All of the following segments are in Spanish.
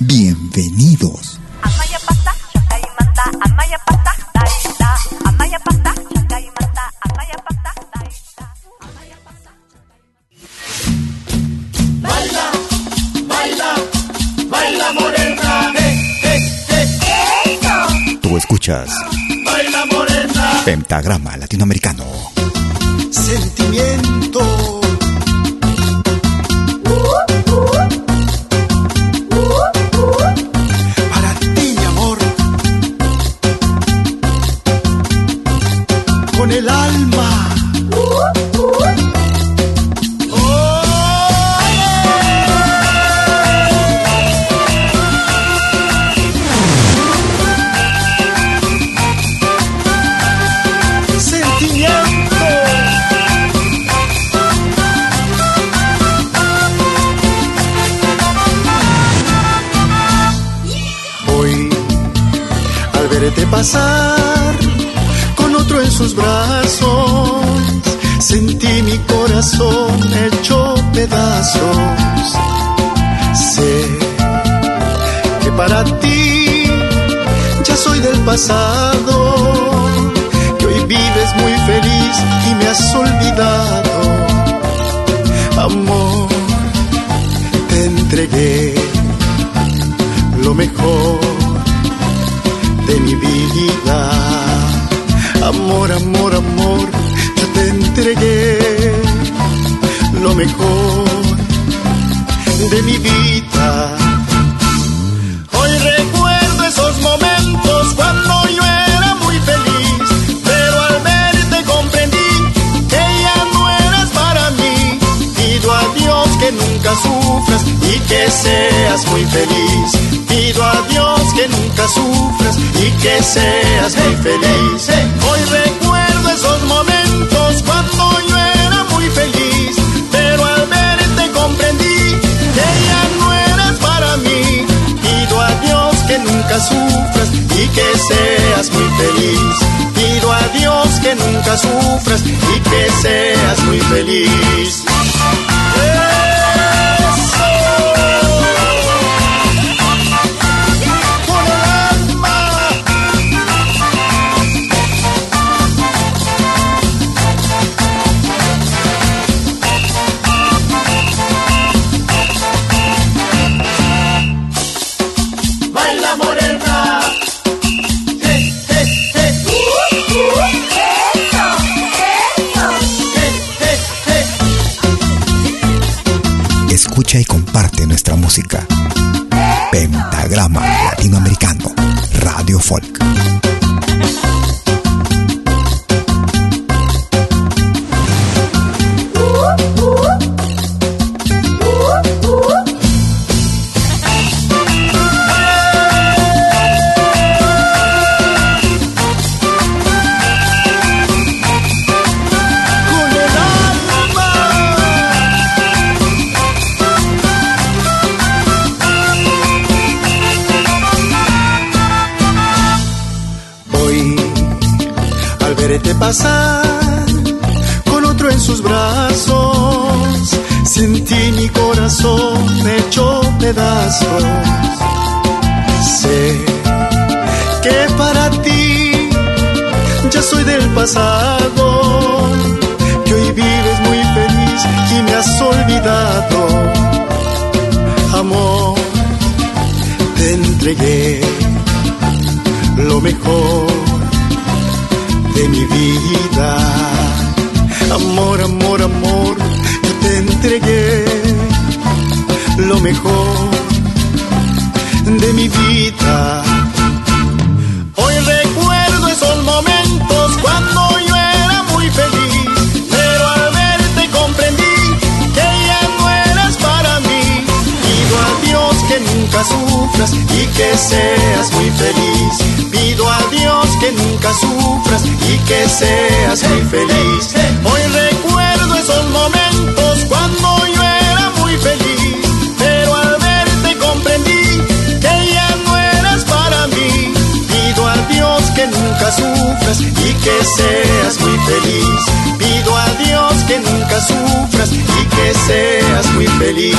Bienvenidos. Baila, baila, baila morena, eh, eh, eh. Tú escuchas Baila morena, Pentagrama Latinoamericano. sentimiento. Verte pasar con otro en sus brazos, sentí mi corazón hecho pedazos. Sé que para ti ya soy del pasado, que hoy vives muy feliz y me has olvidado. Amor, te entregué lo mejor Amor, amor, amor, yo te entregué lo mejor de mi vida. Hoy recuerdo esos momentos cuando yo era muy feliz, pero al verte comprendí que ya no eras para mí. Pido a Dios que nunca sufras y que seas muy feliz. Pido a Dios que nunca sufras y que seas muy feliz. Hoy recuerdo esos momentos cuando yo era muy feliz, pero al verte comprendí que ya no eras para mí. Pido a Dios que nunca sufras y que seas muy feliz. Pido a Dios que nunca sufras y que seas muy feliz. Nunca sufras y que seas muy feliz. Pido a Dios que nunca sufras y que seas muy feliz. Hoy recuerdo esos momentos cuando yo era muy feliz, pero al verte comprendí que ya no eras para mí. Pido a Dios que nunca sufras y que seas muy feliz. Pido a Dios que nunca sufras y que seas muy feliz.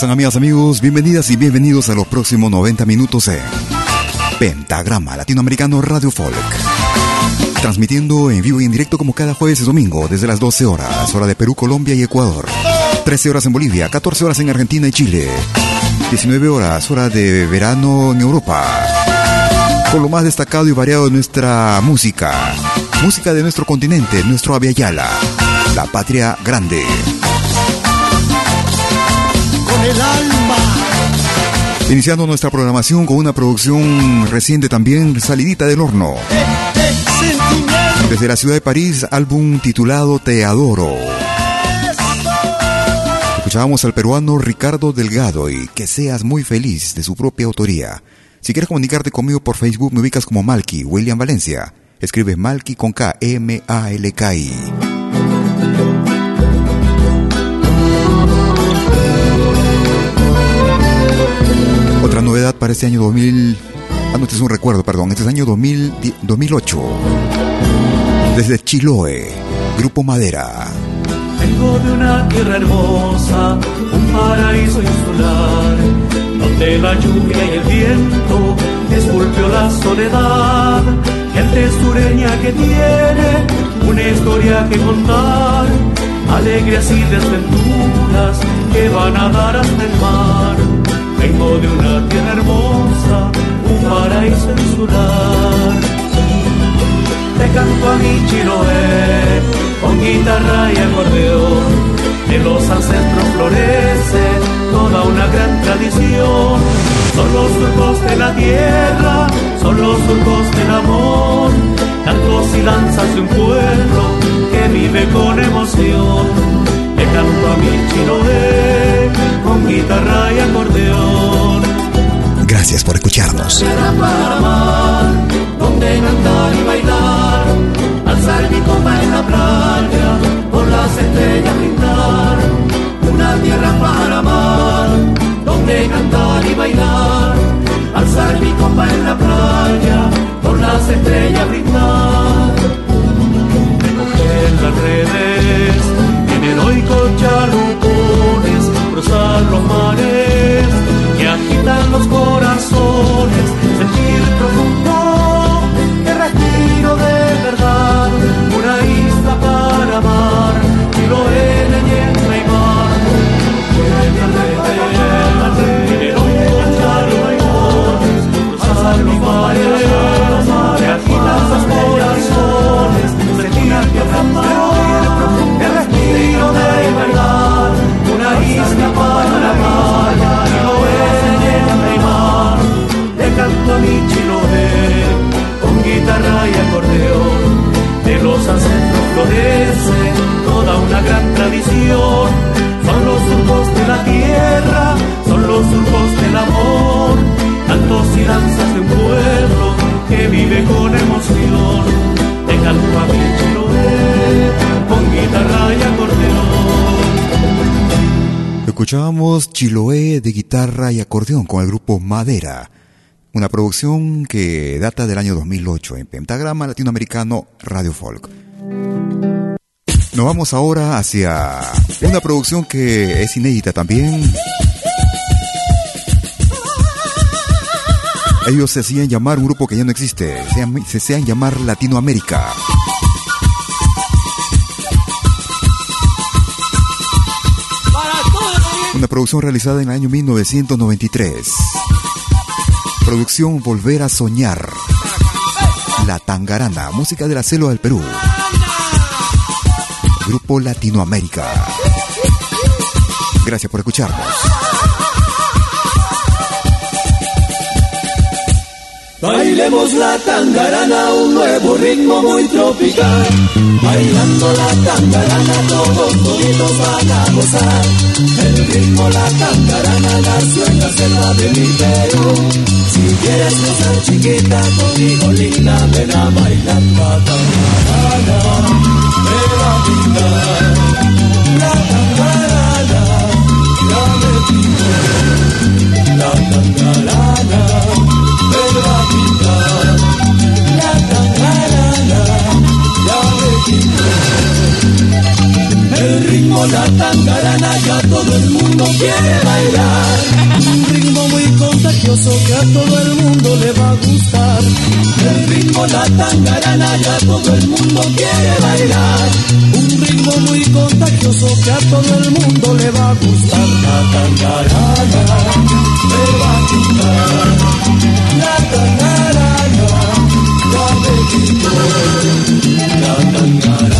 Están amigas, amigos? Bienvenidas y bienvenidos a los próximos 90 minutos en Pentagrama Latinoamericano Radio Folk. Transmitiendo en vivo y en directo como cada jueves y domingo desde las 12 horas, hora de Perú, Colombia y Ecuador. 13 horas en Bolivia, 14 horas en Argentina y Chile. 19 horas, hora de verano en Europa. Con lo más destacado y variado de nuestra música. Música de nuestro continente, nuestro Aviala. La patria grande. El alma. Iniciando nuestra programación con una producción reciente también, salidita del horno. Sentimiento. Desde la ciudad de París, álbum titulado Te Adoro. Escuchábamos al peruano Ricardo Delgado y Que seas muy feliz de su propia autoría. Si quieres comunicarte conmigo por Facebook, me ubicas como Malky, William Valencia. Escribes Malky con K, M-A-L-K-I. Otra novedad para este año 2000. Ah, no, este es un recuerdo, perdón. Este es año 2000, 2008. Desde Chiloé, Grupo Madera. Vengo de una tierra hermosa, un paraíso insular, donde la lluvia y el viento esculpió la soledad. Gente sureña que tiene una historia que contar, alegrías y desventuras que van a dar hasta el mar. Vengo de una tierra hermosa, un paraíso insular. Te canto a mi Chiloé con guitarra y acordeón. De los ancestros florece toda una gran tradición. Son los surcos de la tierra, son los surcos del amor. Cantos y danzas de un pueblo que vive con emoción. Te canto a mi Chiloé con guitarra y acordeón. Gracias por escucharnos. Tierra para amar, donde cantar y bailar, alzar mi copa en la playa, por las estrellas brindar. Una tierra para amar, donde cantar y bailar, alzar mi copa en la playa, por las estrellas brindar. Recoger las redes, en heroicos chalupones, cruzar los mares los corazones, sentir profundo Escuchamos Chiloé de guitarra y acordeón con el grupo Madera. Una producción que data del año 2008 en Pentagrama Latinoamericano Radio Folk. Nos vamos ahora hacia una producción que es inédita también Ellos se hacían llamar un grupo que ya no existe, se hacían llamar Latinoamérica. Una producción realizada en el año 1993. Producción Volver a Soñar. La Tangarana, música de la selva del Perú. Grupo Latinoamérica. Gracias por escucharnos. Bailemos la tangarana, un nuevo ritmo muy tropical. Bailando la tangarana, todos toditos van a gozar. El ritmo, la tangarana, nació en la selva de mi Perú. Si quieres gozar chiquita, conmigo linda, ven a bailar la. Quiere bailar. Un ritmo muy contagioso que a todo el mundo le va a gustar. El ritmo, la tangarana, ya todo el mundo quiere bailar. Un ritmo muy contagioso que a todo el mundo le va a gustar. La tangarana, le va a gustar. La tangarana, ya me quitó. La tangarana,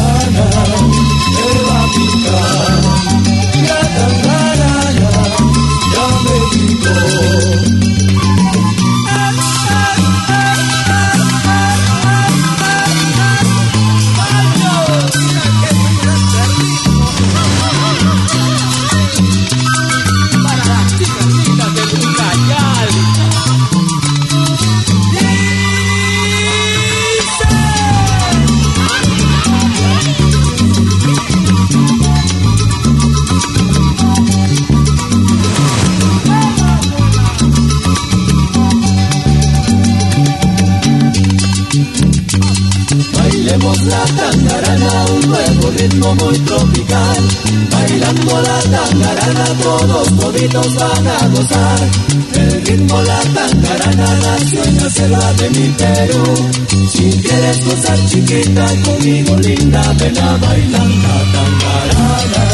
toditos van a gozar. El ritmo, la tangarana, nació en la selva de mi Perú. Si quieres gozar chiquita, conmigo linda, ven a bailar la tangarana.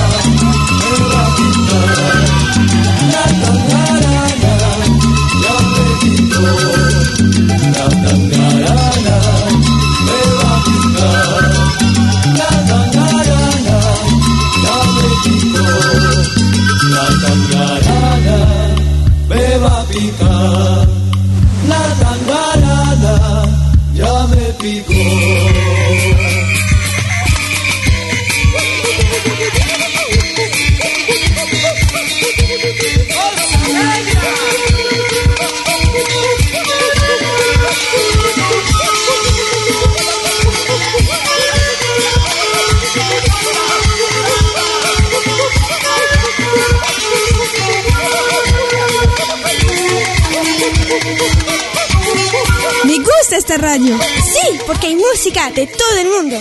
Radio. Sí, porque hay música de todo el mundo.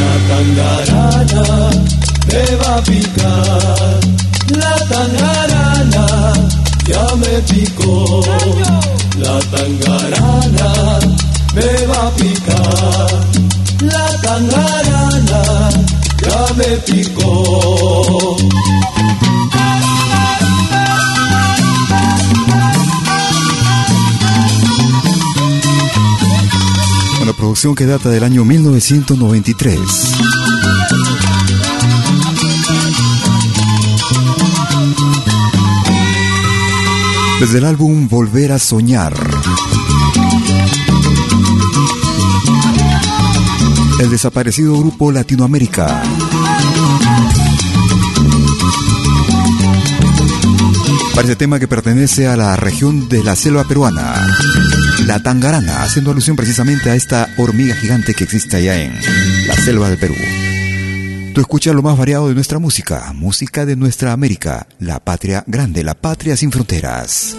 La tangarana me va a picar. La tangarana ya me picó. La tangarana me va a picar. La tangarana ya me picó. Producción que data del año 1993. Desde el álbum Volver a Soñar. El desaparecido grupo Latinoamérica. Para este tema que pertenece a la región de la selva peruana la tangarana, haciendo alusión precisamente a esta hormiga gigante que existe allá en la selva del Perú. Tú escuchas lo más variado de nuestra música, música de nuestra América, la patria grande, la patria sin fronteras.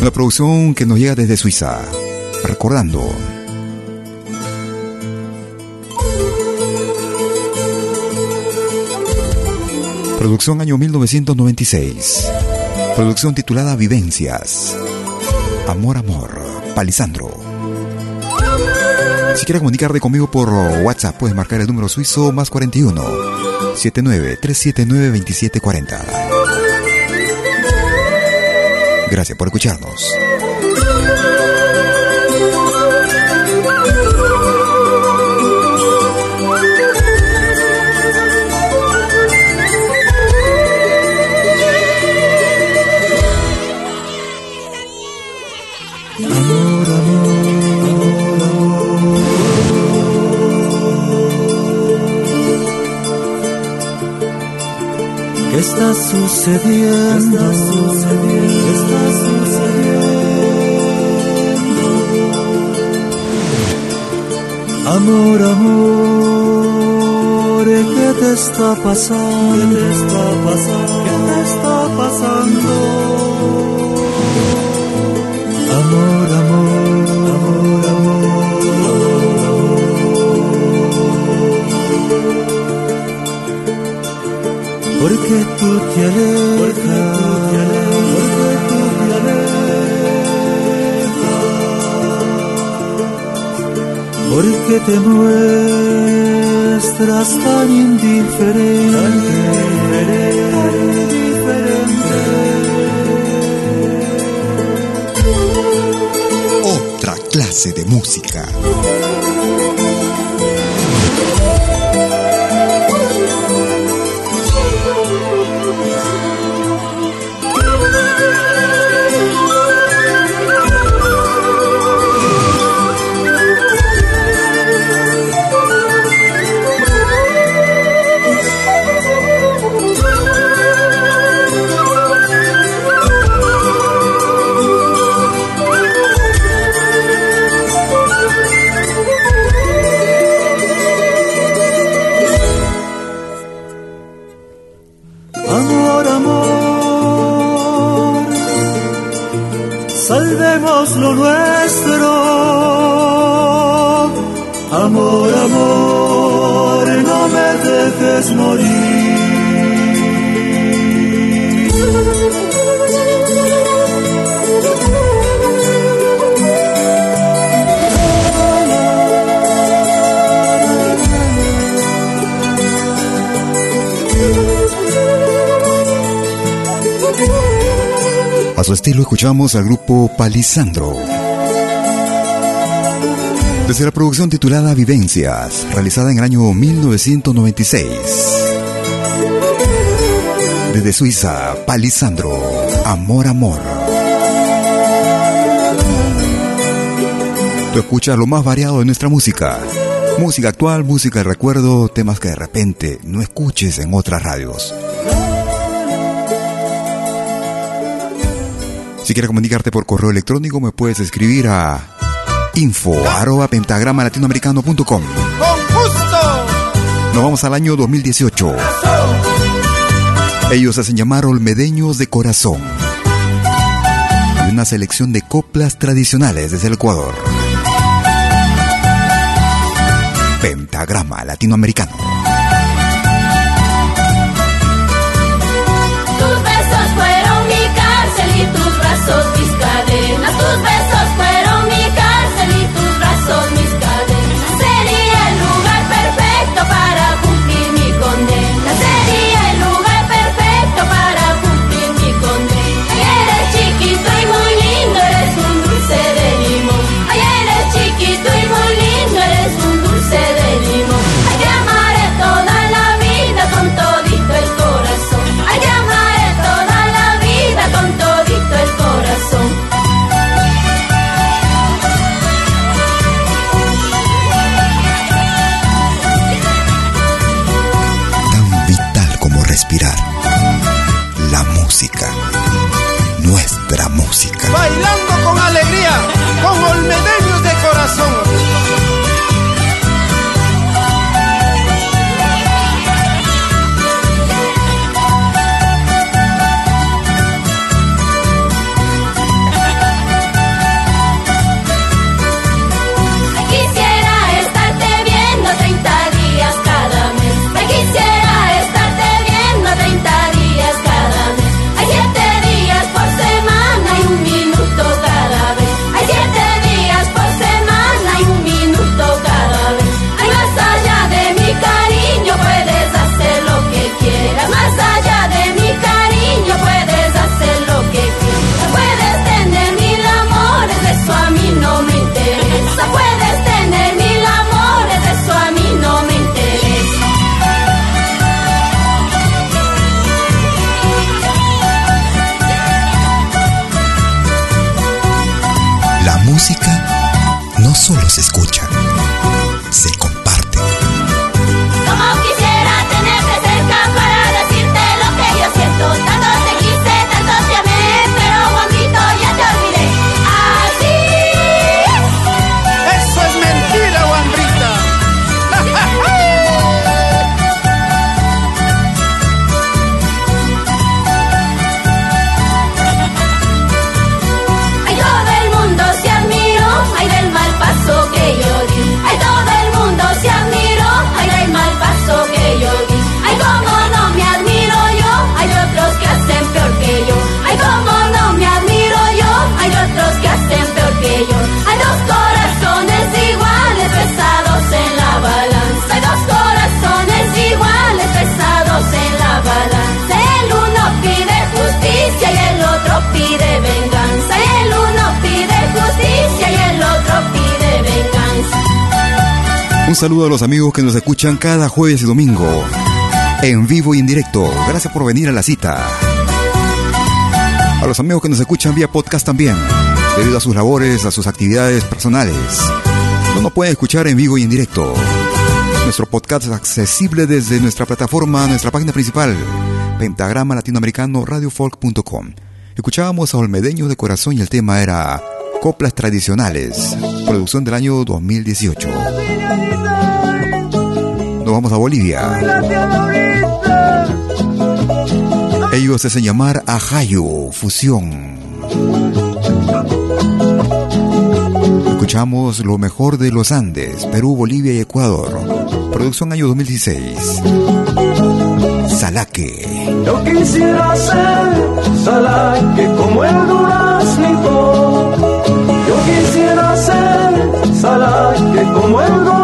Una producción que nos llega desde Suiza, recordando. Producción año 1996. Producción titulada Vivencias. Amor, amor, Palisandro. Si quieres comunicarte conmigo por WhatsApp, puedes marcar el número suizo más 41 79 379 2740. Gracias por escucharnos. Está sucediendo? ¿Qué está sucediendo? ¿Qué está sucediendo? Amor, amor, ¿qué te está pasando? ¿Qué te está pasando? ¿Qué te está pasando? Porque tú te alejas, porque tú te alejas, porque te muestras tan indiferente, tan indiferente. Otra clase de música. Escuchamos al grupo Palisandro. Desde la producción titulada Vivencias, realizada en el año 1996. Desde Suiza, Palisandro, Amor, Amor. Tú escuchas lo más variado de nuestra música. Música actual, música de recuerdo, temas que de repente no escuches en otras radios. Si quieres comunicarte por correo electrónico, me puedes escribir a info arroba pentagrama latinoamericano.com. Con gusto. Nos vamos al año 2018. Ellos hacen llamar Olmedeños de Corazón. Y una selección de coplas tradicionales desde el Ecuador. Pentagrama latinoamericano. Who's saludo a los amigos que nos escuchan cada jueves y domingo. En vivo y en directo. Gracias por venir a la cita. A los amigos que nos escuchan vía podcast también. Debido a sus labores, a sus actividades personales. No nos pueden escuchar en vivo y en directo. Nuestro podcast es accesible desde nuestra plataforma, nuestra página principal, pentagrama latinoamericano radiofolk.com. Escuchábamos a Olmedeño de Corazón y el tema era Coplas Tradicionales, producción del año 2018. Vamos a Bolivia. Ellos se hacen llamar Ajayo Fusión. Escuchamos lo mejor de los Andes, Perú, Bolivia y Ecuador. Producción año 2016. Salaque. Yo quisiera ser salaque como el duraznito. Yo quisiera ser salaque como el duraznito.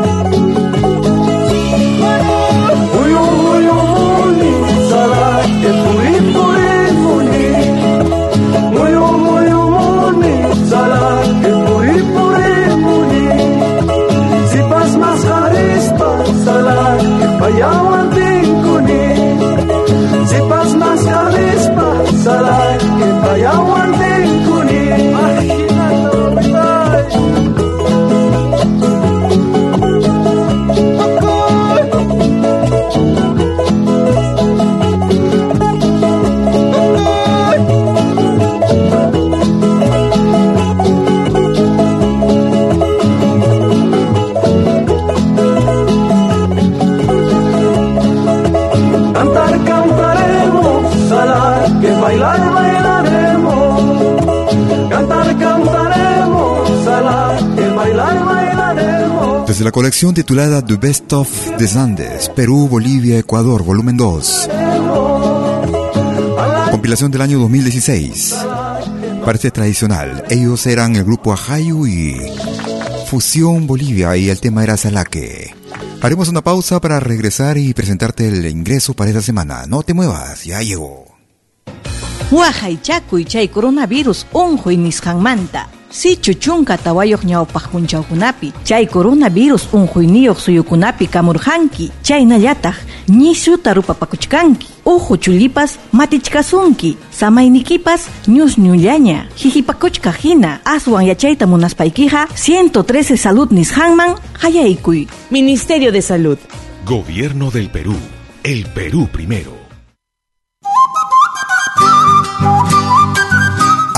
Desde la colección titulada The Best of the Andes, Perú, Bolivia, Ecuador, volumen 2. Compilación del año 2016. Parte tradicional. Ellos eran el grupo Ajayu y Fusión Bolivia y el tema era Salaque. Haremos una pausa para regresar y presentarte el ingreso para esta semana. No te muevas, ya llegó. Huajay chakuy chay coronavirus unjuy nisqanmanta. Si chuchunka tawayoq ñawpaq punchawkunapi chay coronavirus unquyniyuq suyukunapi kamurqanki chaynallataq ñishuta rupapakuchkanki uhu chullipas matichkasunki samaynikipas ñusñullaña hihipakuchka hina aswan yachayta munaspaykiqa 113 salud nisqanman hayaykuy Ministerio de Salud Gobierno del Perú. El Perú primero.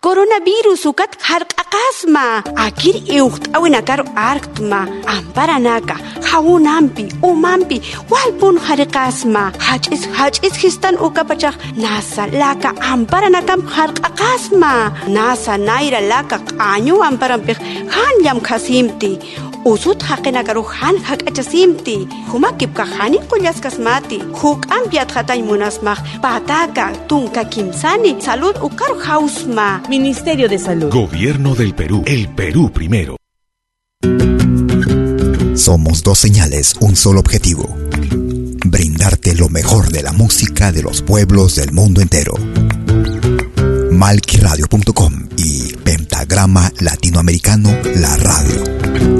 Coronavirus ukat harq'aqasma akir iuqt'awinakaru arktma amparanaka hawunampi umanpi walpun hariqasma hach'is hach'is histan ukapachaq nasa laka amparanakam harq'aqasma nasa nayra laka q'añu amparanpiq hanllam khasimti usut haqinakaru han hak'achasimti humakipka hanin qullaskasmati huk'ampiat hatay munasmaq pataka tunka kimsani salud ukaru hausma Ministerio de Salud Gobierno del Perú. El Perú primero. Somos dos señales, un solo objetivo. Brindarte lo mejor de la música de los pueblos del mundo entero. Malquiradio.com y Pentagrama Latinoamericano La Radio.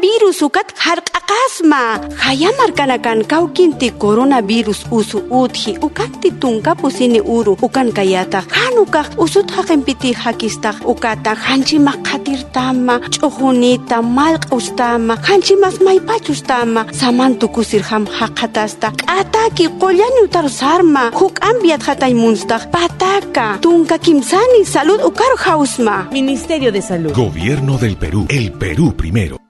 Coronavirus ukat harq'aqasma hayamarkanakan kawkinti coronavirus usu utji ukanti tunkapusini uru ukan kayata. Hanukaq usut haqinpiti hakistaq ukata. Hanchimaq qatirtama ch'uqunita malq'ustama hanchimas maypachustama samantukusirham haqatasta k'ataki qollañutar sarma. Huk'anpiat hataymunstaq pataka. Tunka kimsani salud ukaru hausma. Ministerio de Salud. Gobierno del Perú. El Perú primero.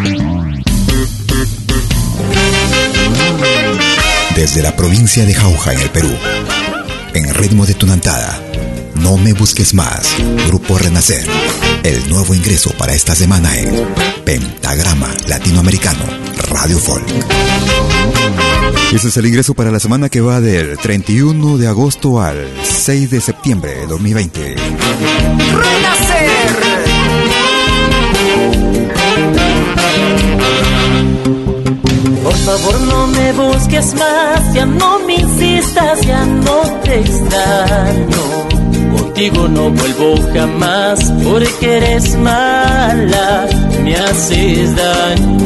Desde la provincia de Jauja, en el Perú, en ritmo de tunantada, No me busques más, Grupo Renacer, el nuevo ingreso para esta semana en Pentagrama Latinoamericano Radio Folk. Ese es el ingreso para la semana que va del 31 de agosto al 6 de septiembre de 2020. ¡Renacer! Favor no me busques más, ya no me insistas, ya no te extraño. Contigo no vuelvo jamás, porque eres mala, me haces daño.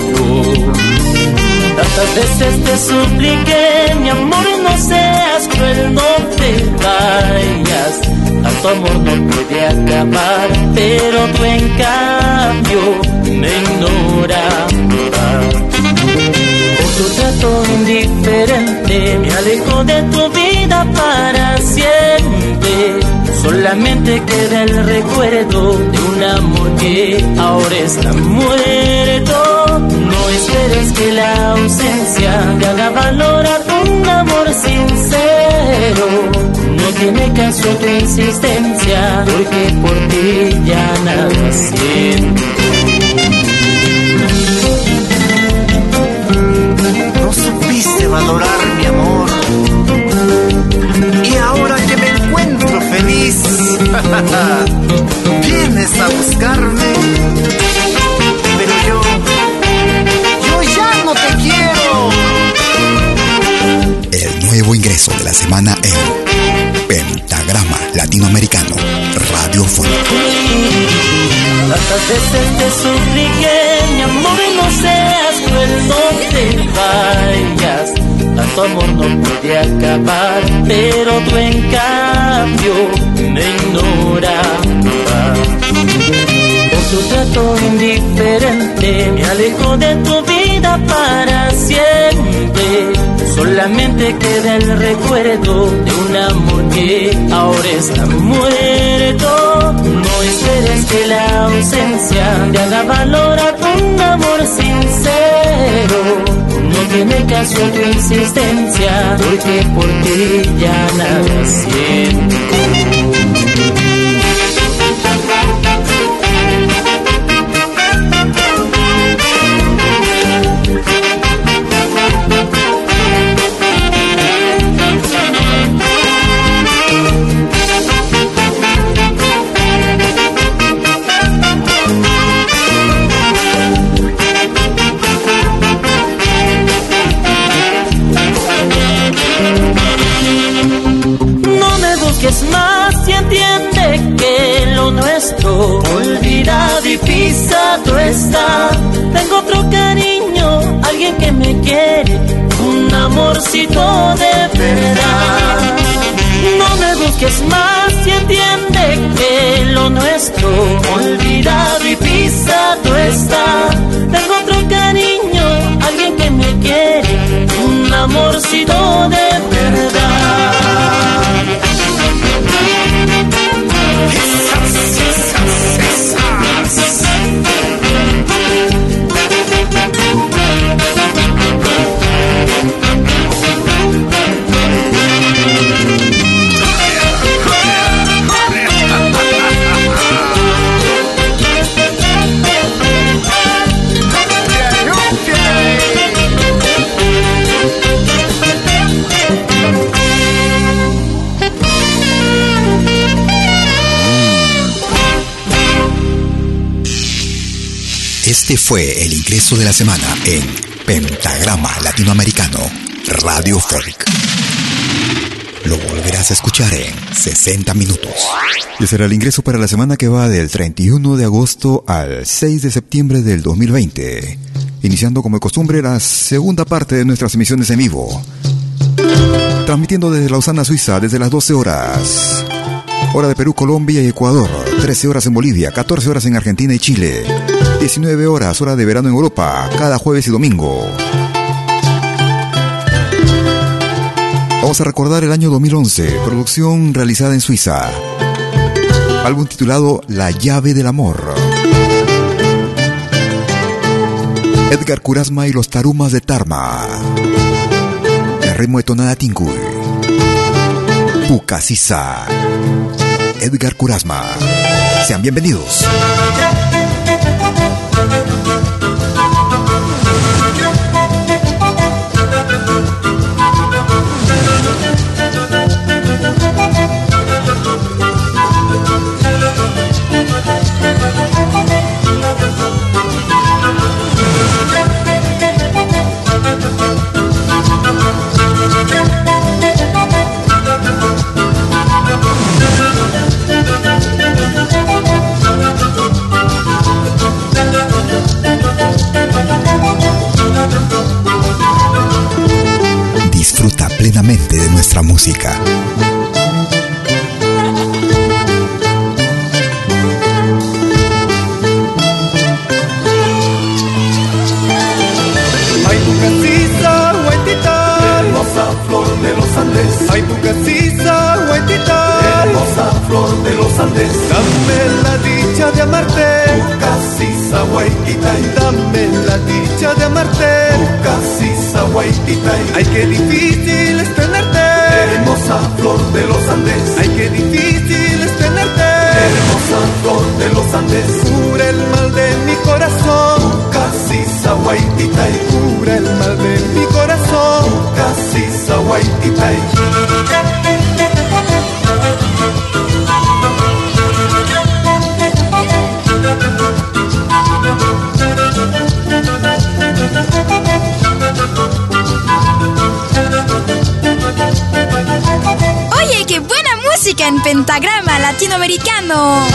Tantas veces te supliqué, mi amor, no seas cruel, no te vayas. Tanto amor no puede acabar, pero tú en cambio me ignoras. Tu trato indiferente, me alejo de tu vida para siempre. Solamente queda el recuerdo de un amor que ahora está muerto. No esperes que la ausencia te haga valorar un amor sincero. No tiene caso tu insistencia, porque por ti ya nada siento. Supiste valorar mi amor. Y ahora que me encuentro feliz, vienes a buscarme. Pero yo, yo ya no te quiero. El nuevo ingreso de la semana en Pentagrama Latinoamericano Radio Folk. Tantas veces te supliqué, mi amor, no seas Tanto amor no puede acabar, pero tú en me ignorabas. Por tu trato indiferente, me alejo de tu vida para siempre. Solamente queda el recuerdo de un amor que ahora está muerto. No esperes que la ausencia te haga valorar un amor sincero. No tiene caso tu insistencia, porque por ti ya nada siento. Olvidado y pisado está. Tengo otro cariño, alguien que me quiere, un amorcito de verdad. No me busques más y entiende que lo nuestro olvidado y pisado está. Tengo otro cariño, alguien que me quiere, un amorcito de Este fue el ingreso de la semana en Pentagrama Latinoamericano, Radio Folk. Lo volverás a escuchar en 60 minutos. Y será el ingreso para la semana que va del 31 de agosto al 6 de septiembre del 2020. Iniciando como de costumbre la segunda parte de nuestras emisiones en vivo. Transmitiendo desde Lausana, Suiza, desde las 12 horas. Hora de Perú, Colombia y Ecuador. 13 horas en Bolivia, 14 horas en Argentina y Chile. 19 horas, hora de verano en Europa, cada jueves y domingo. Vamos a recordar el año 2011, producción realizada en Suiza. Álbum titulado La llave del amor. Edgar Curasma y los tarumas de Tarma. El ritmo de tonada Tinguy. Pucasisa. Edgar Curasma. Sean bienvenidos. Música plenamente de nuestra música. Ay, tu casita, guaitita. Hermosa flor de los Andes. Ay, tu casita, guaitita. Hermosa flor de los Andes. Dame la dicha de amarte. Tu casisa, guaitita. Dame la dicha de amarte. Tu casisa, guaitita. Ay, qué difícil. Hermosa flor de los Andes. Ay, qué difícil es tenerte. Hermosa flor de los Andes. Cura el mal de mi corazón. Tu casisa, guaitita. Cura el mal de mi corazón. Tu casisa, pentagrama latinoamericano.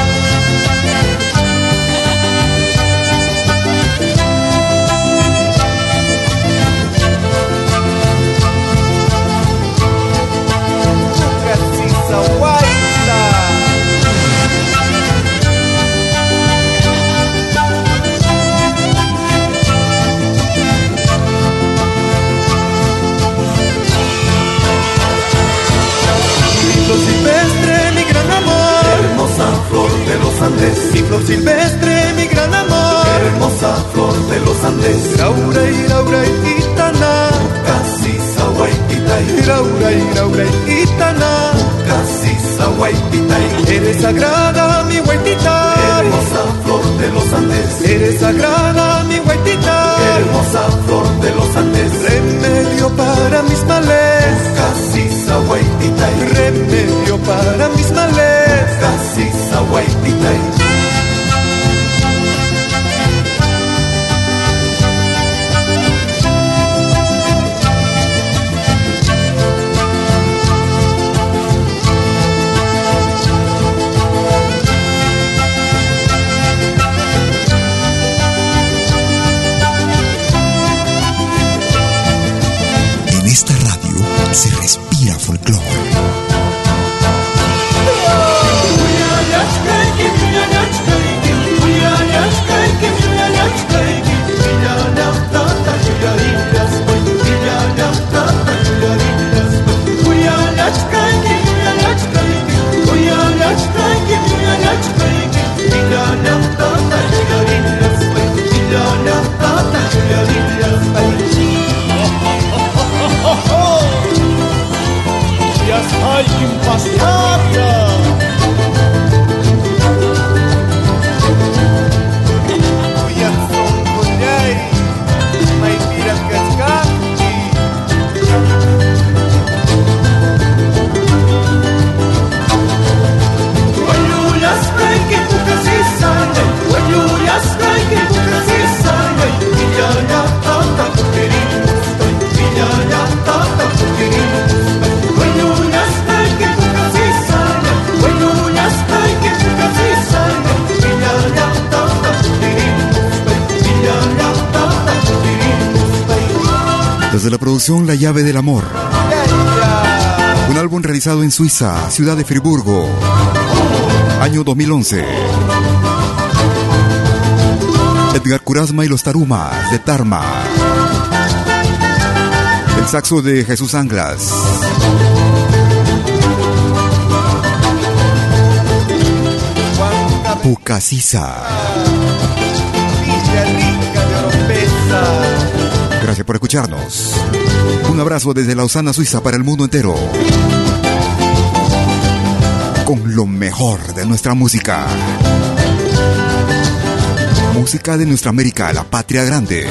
Andes. Silvestre, mi gran amor. Hermosa flor de los Andes. Laura y Laura y Itana. Casisa, guaitita. Laura y Laura y Itana. Casisa, guaitita. Eres sagrada, mi guaitita. Hermosa flor de los Andes. Eres sagrada, mi guaitita. Hermosa flor de los Andes. Remedio para mis males. Casisa, guaitita. Remedio para mis males. En esta radio se respira en Suiza, ciudad de Friburgo. Año 2011. Edgar Curasma y los Tarumas de Tarma. El saxo de Jesús Anglas. Pucasisa. Gracias por escucharnos. Un abrazo desde Lausana, Suiza, para el mundo entero. Con lo mejor de nuestra música. Música de nuestra América, la patria grande.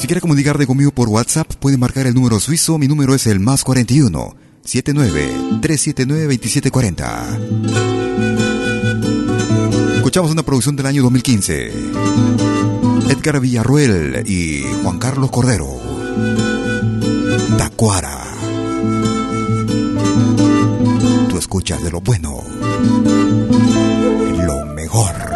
Si quiere comunicarte conmigo por WhatsApp, puede marcar el número suizo. Mi número es el más 41 79 379 2740. Escuchamos una producción del año 2015. Edgar Villarruel y Juan Carlos Cordero. Tacuara. Tú escuchas de lo bueno. Lo mejor.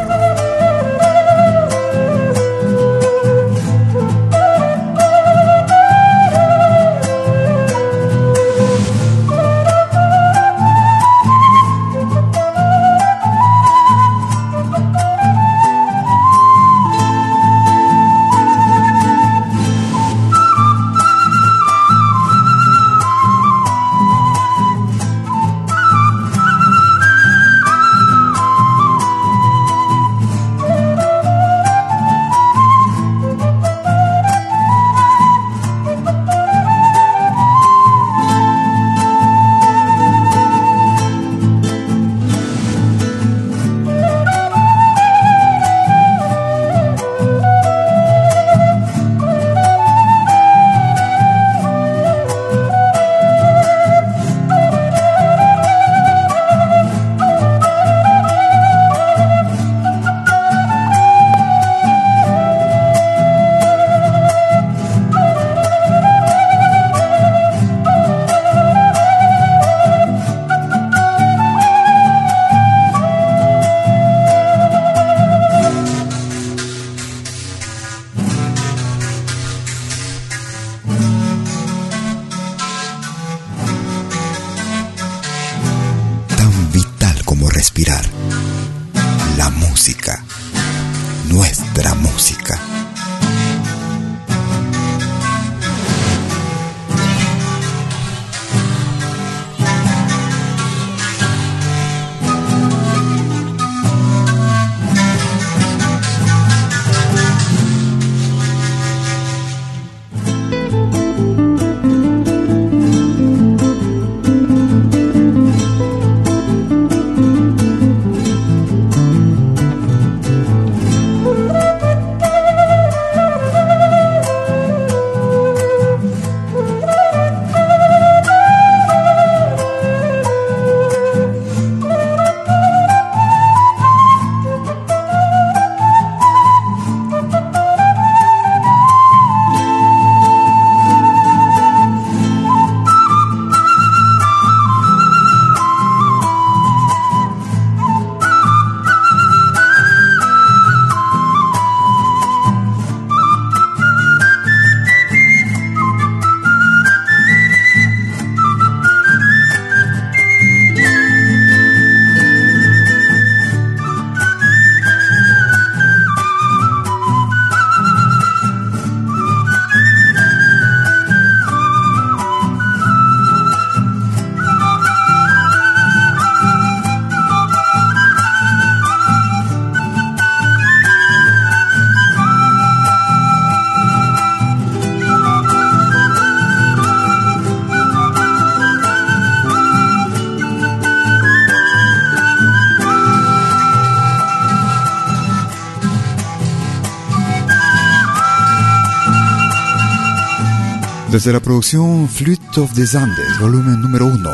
Desde la producción Flute of the Andes, volumen número 1.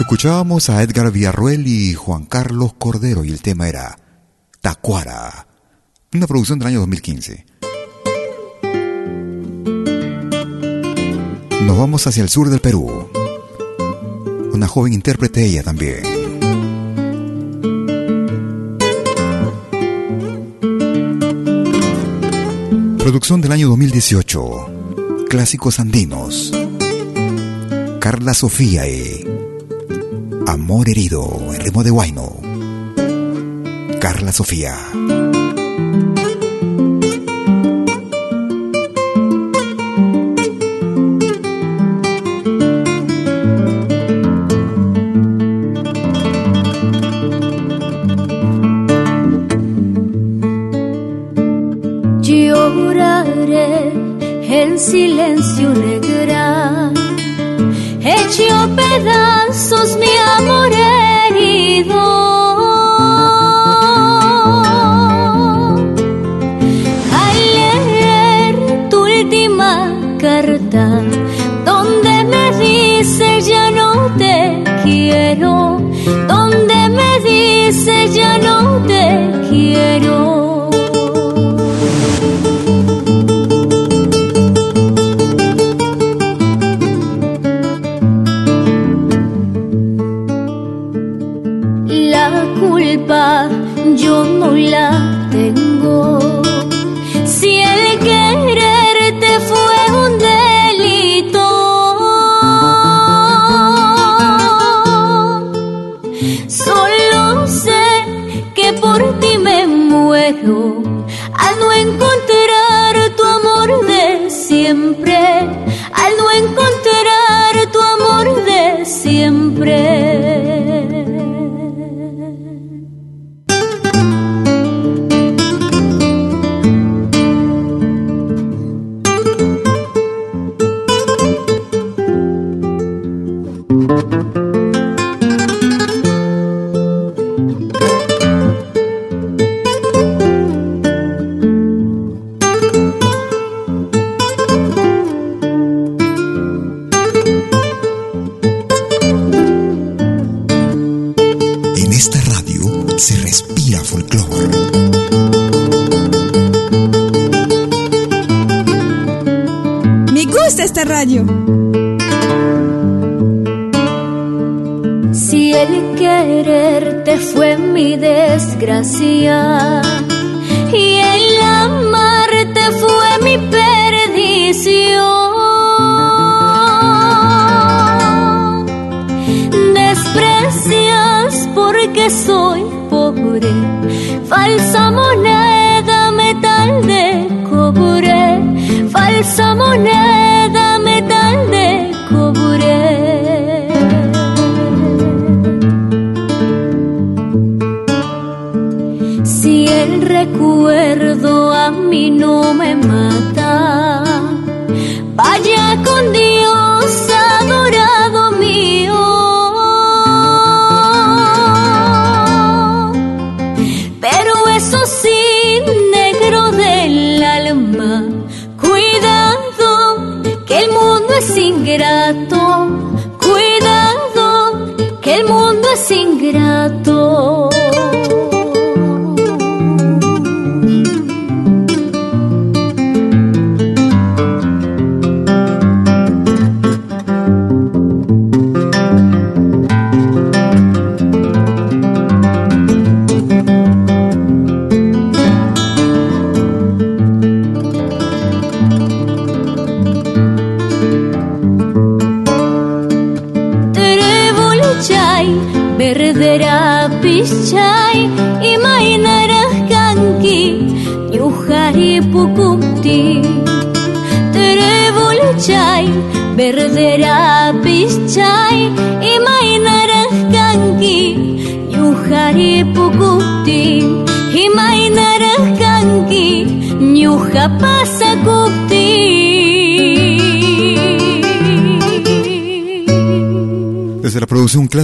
Escuchábamos a Edgar Villarruel y Juan Carlos Cordero y el tema era Tacuara, una producción del año 2015. Nos vamos hacia el sur del Perú. Una joven intérprete ella también. Producción del año 2018 clásicos andinos. Carla Sofía e Amor herido, en ritmo de Guayno. Carla Sofía.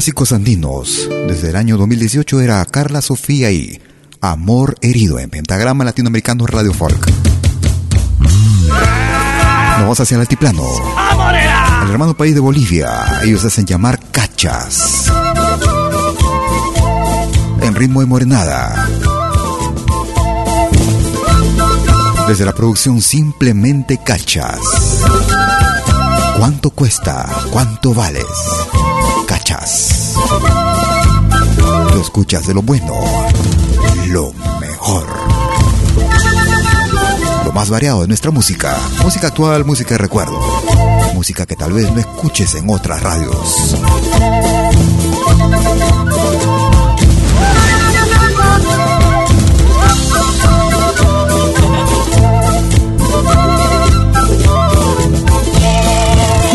clásicos andinos desde el año 2018 era Carla Sofía y Amor Herido en Pentagrama Latinoamericano Radio Folk. Nos vamos hacia el altiplano. El hermano país de Bolivia. Ellos hacen llamar cachas. En ritmo de morenada. Desde la producción Simplemente Cachas. ¿Cuánto cuesta? ¿Cuánto vales? Escuchas de lo bueno, lo mejor. Lo más variado de nuestra música. Música actual, música de recuerdo. Música que tal vez no escuches en otras radios.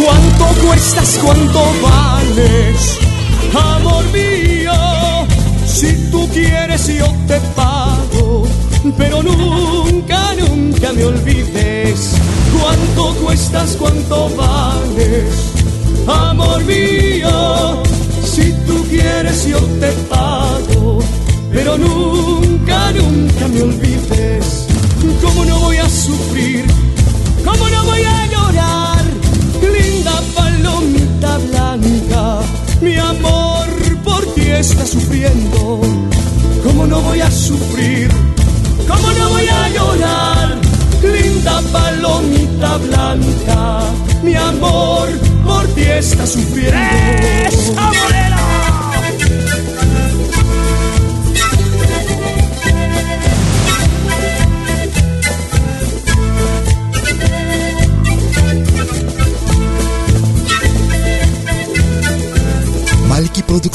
¿Cuánto cuestas? ¿Cuánto vales? Amor mío si tú quieres yo te pago, pero nunca, nunca me olvides. ¿Cuánto cuestas? ¿Cuánto vales? Amor mío, si tú quieres yo te pago, pero nunca, nunca me olvides. ¿Cómo no voy a sufrir? ¿Cómo no voy a llorar? Linda palomita blanca, mi amor está sufriendo. ¿Cómo no voy a sufrir? ¿Cómo no voy a llorar? Linda palomita blanca, mi amor por ti está sufriendo.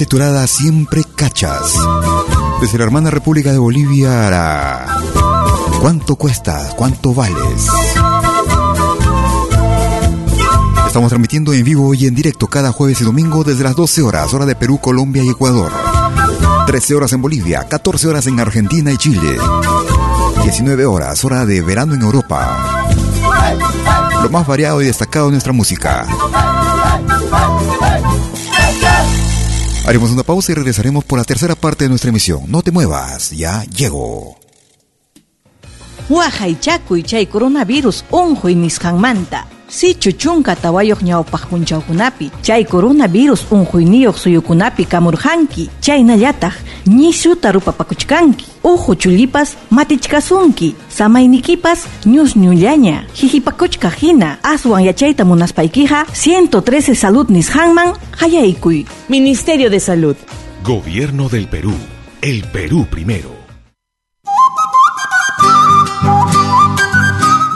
Titulada Siempre Cachas. Desde la hermana República de Bolivia a. ¿Cuánto cuesta? ¿Cuánto vales? Estamos transmitiendo en vivo y en directo cada jueves y domingo desde las 12 horas, hora de Perú, Colombia y Ecuador. 13 horas en Bolivia, 14 horas en Argentina y Chile. 19 horas, hora de verano en Europa. Lo más variado y destacado de nuestra música. Haremos una pausa y regresaremos por la tercera parte de nuestra emisión. No te muevas, ya llego. Huajaychakuy chay coronavirus unjuy nisqanmanta. Si chuchunka tawayoq ñawpaq punchawkunapi chay coronavirus unjuyniyuq suyukunapi kamurjanki chaynallataq ñishuta rupapakuchkanki uhu chullipas matichkasunki samaynikipas ñusñullaña hihipakuchka hina aswan yachayta munaspaykiqa 113 salud nisqanman hayaykuy Ministerio de Salud. Gobierno del Perú. El Perú primero.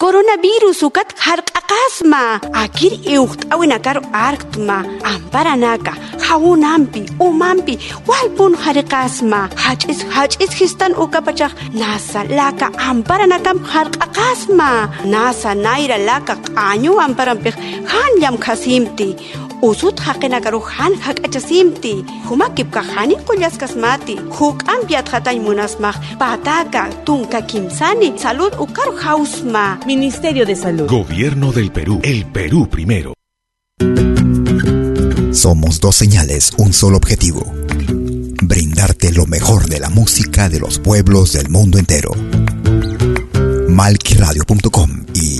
Coronavirus ukat harq'aqasma akir iuqt'awinakar arktma amparanaka hawunampi umanpi walpun hariqasma hach'is hach'is histan ukapachaq nasa laka amparanakam harq'aqasma nasa nayra laka q'añu amparanpik hanllam khasimti usut haqinakaru han hak'achasimti humakipka hani qullasqasmati huk'ampiat hatay munasmaq pataka tunka kimsani salud ukaru hausma Ministerio de Salud. Gobierno del Perú. El Perú primero. Somos dos señales, un solo objetivo. Brindarte lo mejor de la música de los pueblos del mundo entero. Malquiradio.com y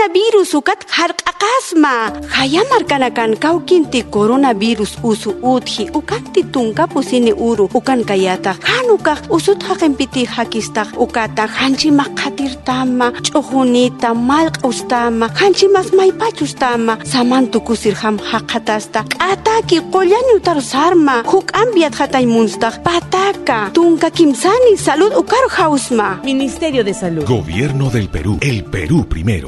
Coronavirus ukat harq'aqasma hayamarkanakan kawkinti coronavirus usu utji ukanti tunkapusini uru ukan kayata hanukaq usut haqinpiti hakistaq ukata hanchimaq qatirtama ch'ujunita malq'ustama hanchimas maypachustama samantukusir ham haqatasta k'ataki qollañutar sarma huk'ampiat hataymunstaq pataka tunka kimsani salud ukaru hausma Ministerio de Salud. Gobierno del Perú. El Perú primero.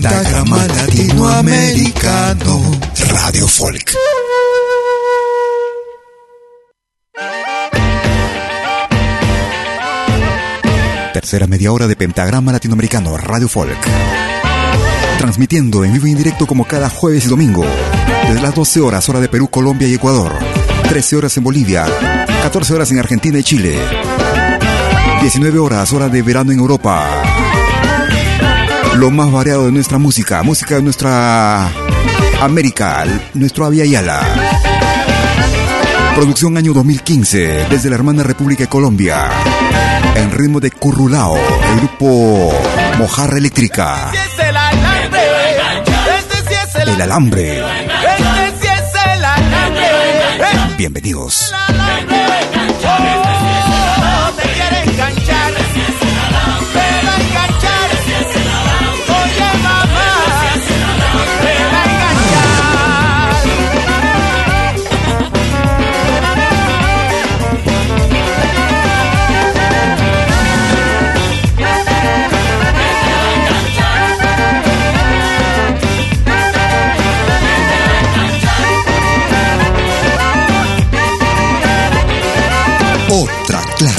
Pentagrama Latinoamericano Radio Folk. Tercera media hora de Pentagrama Latinoamericano Radio Folk. Transmitiendo en vivo y en directo como cada jueves y domingo. Desde las 12 horas, hora de Perú, Colombia y Ecuador. 13 horas en Bolivia. 14 horas en Argentina y Chile. 19 horas, hora de verano en Europa. Lo más variado de nuestra música, música de nuestra América, nuestro Avia Yala. Producción año 2015, desde la hermana República de Colombia. En ritmo de Currulao, el grupo Mojarra Eléctrica. Este el alambre. Este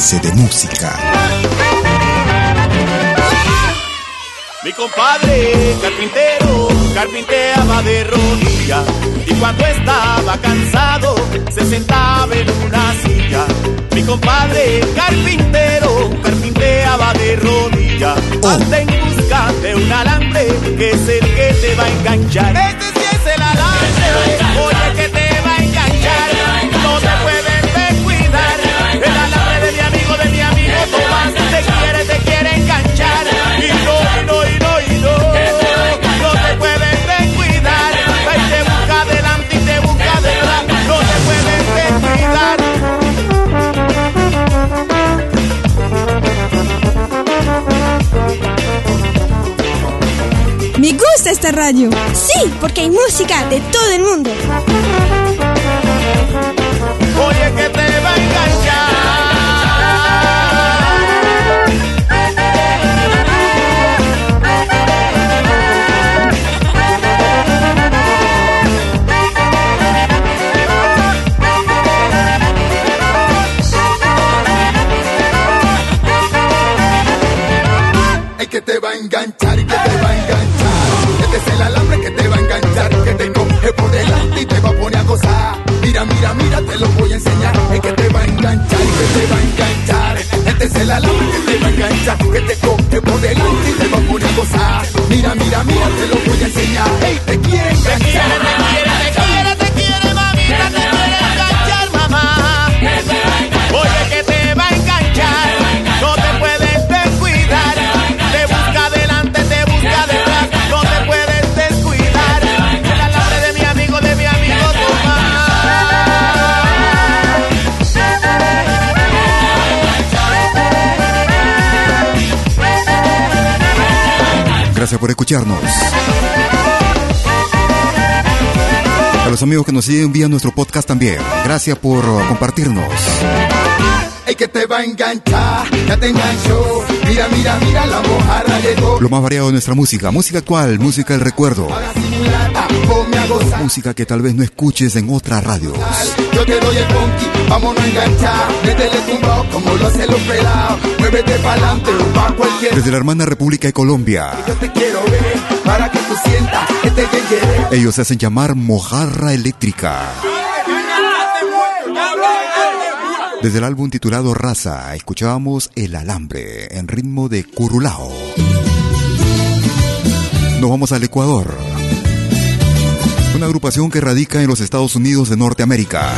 clase de música. Mi compadre carpintero carpinteaba de rodilla y cuando estaba cansado se sentaba en una silla. Mi compadre carpintero carpinteaba de rodilla anda en busca de un alambre que es el que te va a enganchar. Este sí es el alambre, oye que te quiere, te quiere enganchar y no, y no, y no, y no, no te puedes descuidar. Ahí te busca adelante y te busca detrás, no te puedes descuidar. Me gusta esta radio. Sí, porque hay música de todo el mundo. Oye que te va a enganchar. Enganchar y que te va a enganchar. Este es el alambre que te va a enganchar, que te coge por delante y te va a poner a gozar. Mira, mira, mira, te lo voy a enseñar. Ay, que te va a enganchar y que te va a enganchar. Este es el alambre que te va a enganchar, que te coge por delante y te va a poner a gozar. Mira, mira, mira, te lo voy a enseñar. Ey, te quiere Gracias por escucharnos. A los amigos que nos siguen vía nuestro podcast también. Gracias por compartirnos. Ay, que te va a enganchar, ya te enganchó. Mira, mira, mira, la mojarra llegó. Lo más variado de nuestra música. Música actual, música del recuerdo. A. Música que tal vez no escuches en otras radios. Yo te doy el vámonos a enganchar. Métele tumbao como lo hacen los pelados. Muévete pa'lante o pa' cualquier. Desde la hermana República de Colombia. Yo te quiero ver para que tú sientas que te llegue. Ellos se hacen llamar Mojarra Eléctrica. Desde el álbum titulado Raza, escuchábamos El Alambre en ritmo de Curulao. Nos vamos al Ecuador. Una agrupación que radica en los Estados Unidos de Norteamérica.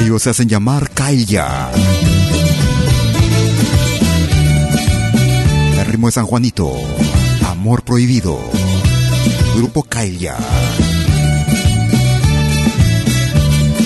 Ellos se hacen llamar Kailla. El ritmo de San Juanito. Amor prohibido. Grupo Kailla.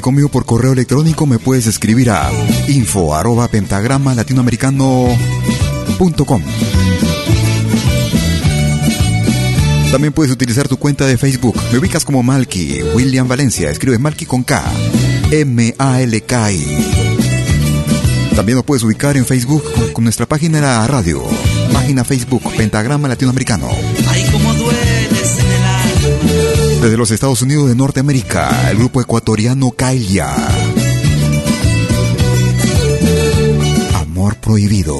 Conmigo por correo electrónico, me puedes escribir a info arroba pentagrama latinoamericano.com. También puedes utilizar tu cuenta de Facebook. Me ubicas como Malky, William Valencia. Escribes Malky con K. M-A-L-K-I. También nos puedes ubicar en Facebook con nuestra página de la radio. Página Facebook, Pentagrama Latinoamericano. Desde los Estados Unidos de Norteamérica, el grupo ecuatoriano Kailia. Amor prohibido.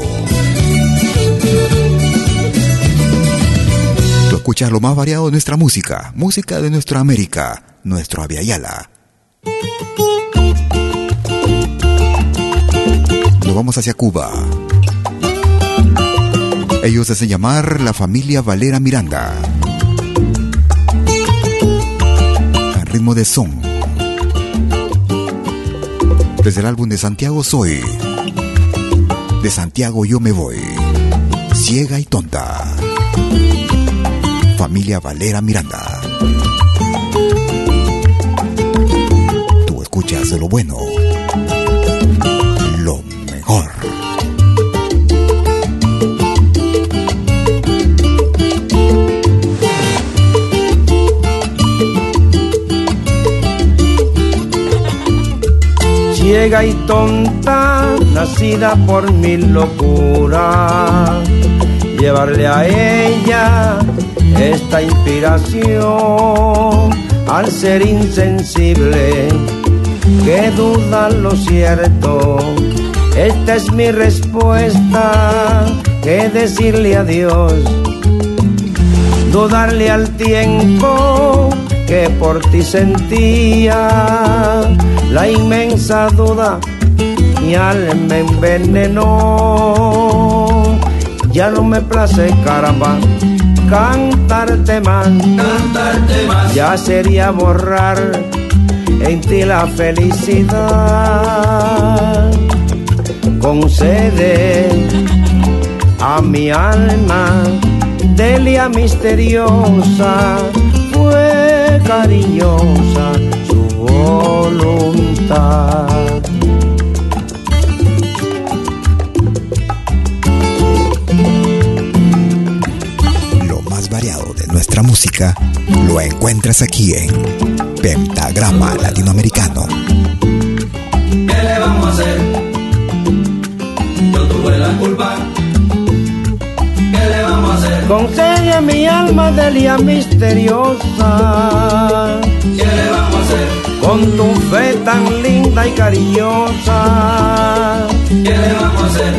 Tú escuchas lo más variado de nuestra música, música de nuestra América, nuestro Aviala. Nos vamos hacia Cuba. Ellos hacen llamar la familia Valera Miranda. De son. Desde el álbum de Santiago Soy. De Santiago Yo Me Voy. Ciega y tonta. Familia Valera Miranda. Tú escuchas de lo bueno. Y tonta, nacida por mi locura. Llevarle a ella esta inspiración al ser insensible que duda lo cierto. Esta es mi respuesta, que decirle adiós, dudarle al tiempo que por ti sentía la inmensa duda mi alma envenenó. Ya no me place caramba cantarte más. Cantarte más. ya sería borrar en ti la felicidad. Concede a mi alma delia misteriosa fue cariñosa voluntad. Lo más variado de nuestra música lo encuentras aquí en Pentagrama Latinoamericano. ¿Qué le vamos a hacer? Yo tuve la culpa. ¿Qué le vamos a hacer? Concede a mi alma delia misteriosa. ¿Qué le vamos a hacer? Con tu fe tan linda y cariñosa. ¿Qué le vamos a hacer?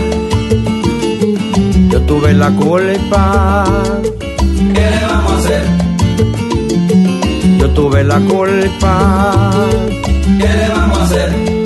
Yo tuve la culpa. ¿Qué le vamos a hacer? Yo tuve la culpa. ¿Qué le vamos a hacer?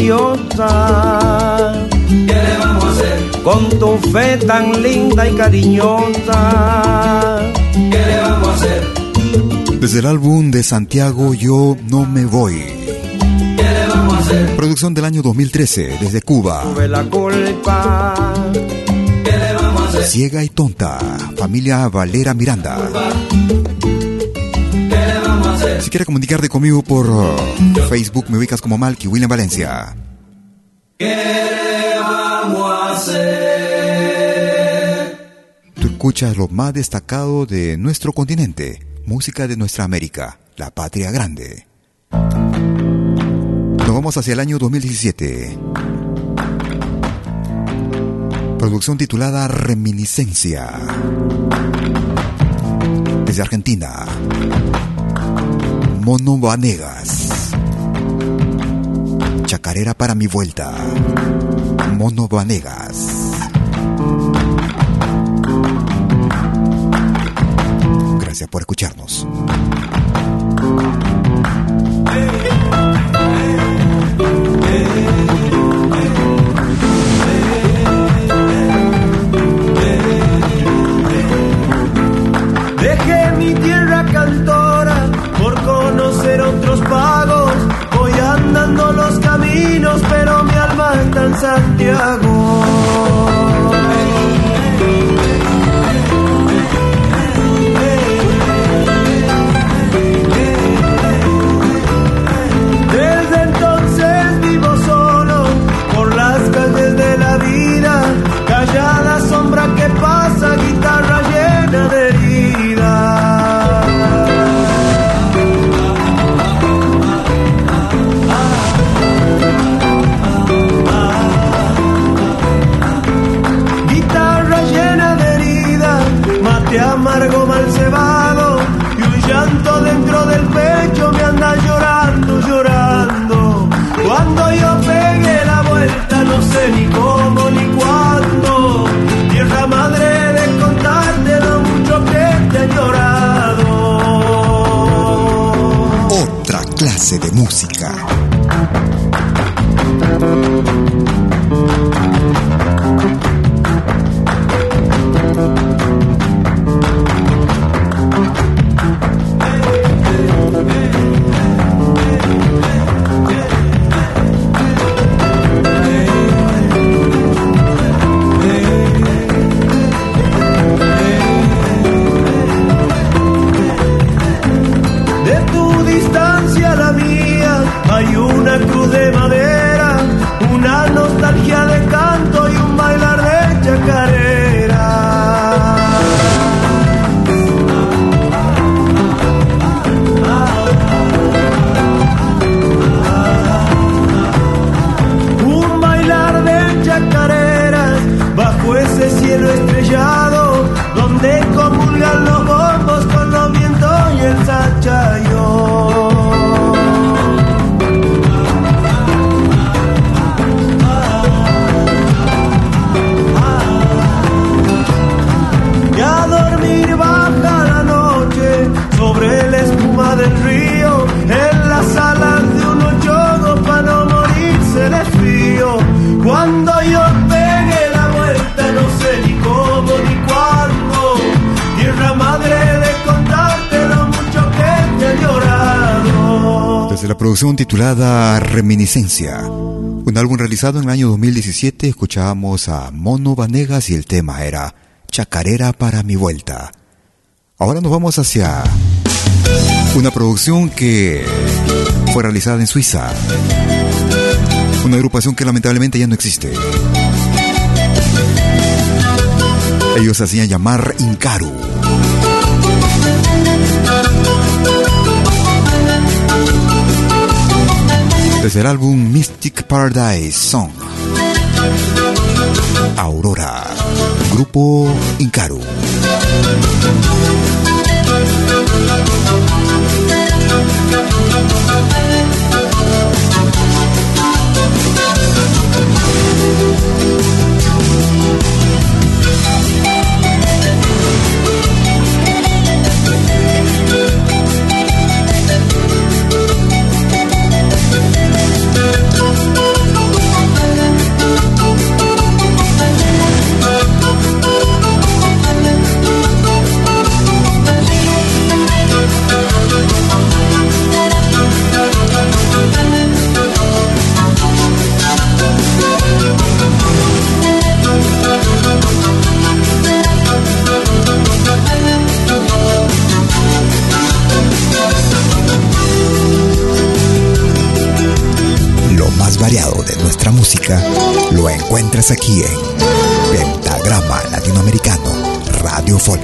Misteriosa. ¿Qué le vamos a hacer? Con tu fe tan linda y cariñosa. ¿Qué le vamos a hacer? Desde el álbum de Santiago Yo No Me Voy. ¿Qué le vamos a hacer? Producción del año 2013 desde Cuba. Tuve la culpa. ¿Qué le vamos a hacer? Ciega y tonta. Familia Valera Miranda. ¿Qué Si quieres comunicarte conmigo por uh, Facebook, me ubicas como Malky William Valencia. ¿Qué vamos a hacer? Tú escuchas lo más destacado de nuestro continente, música de nuestra América, la patria grande. Nos vamos hacia el año 2017. Producción titulada Reminiscencia. Desde Argentina. Mono Vanegas. Chacarera para mi vuelta. Mono Vanegas. Gracias por escucharnos. Dejé mi tierra cantora por conocer otros pagos. Voy andando los caminos, pero mi alma está en Santiago. De música. Distancia a la mía. Hay una cruz de madera, una nostalgia de canto producción titulada Reminiscencia, un álbum realizado en el año 2017, escuchábamos a Mono Vanegas y el tema era Chacarera para mi vuelta. Ahora nos vamos hacia una producción que fue realizada en Suiza. Una agrupación que lamentablemente ya no existe. Ellos hacían llamar Incaru. Desde el álbum Mystic Paradise Song. Aurora. Grupo Incaru. Nuestra música lo encuentras aquí en Pentagrama Latinoamericano Radio Folk.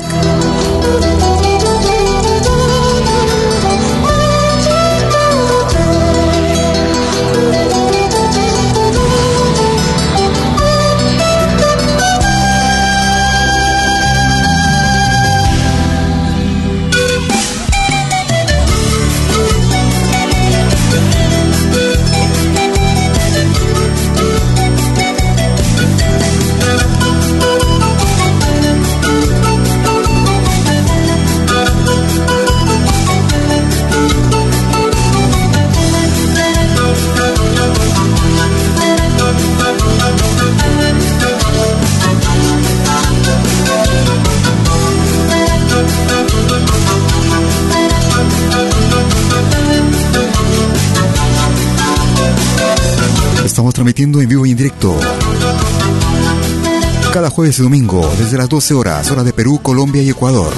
Jueves y domingo, desde las 12 horas, hora de Perú, Colombia y Ecuador.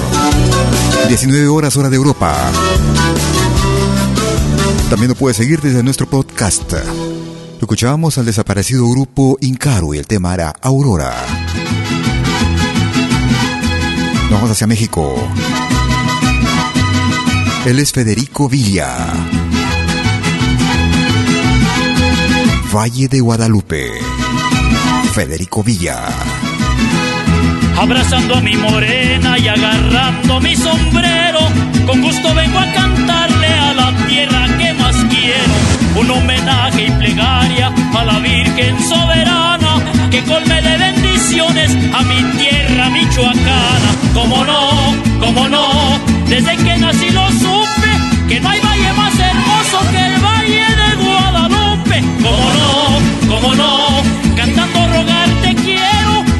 19 horas, hora de Europa. También lo puedes seguir desde nuestro podcast. Escuchábamos al desaparecido grupo Incaru y el tema era Aurora. Nos vamos hacia México. Él es Federico Villa. Valle de Guadalupe. Federico Villa. Abrazando a mi morena y agarrando mi sombrero, con gusto vengo a cantarle a la tierra que más quiero. Un homenaje y plegaria a la Virgen soberana, que colme de bendiciones a mi tierra michoacana. Como no, como no, desde que nací lo supe, que no hay valle más hermoso que el valle de Guadalupe. Como no, como no,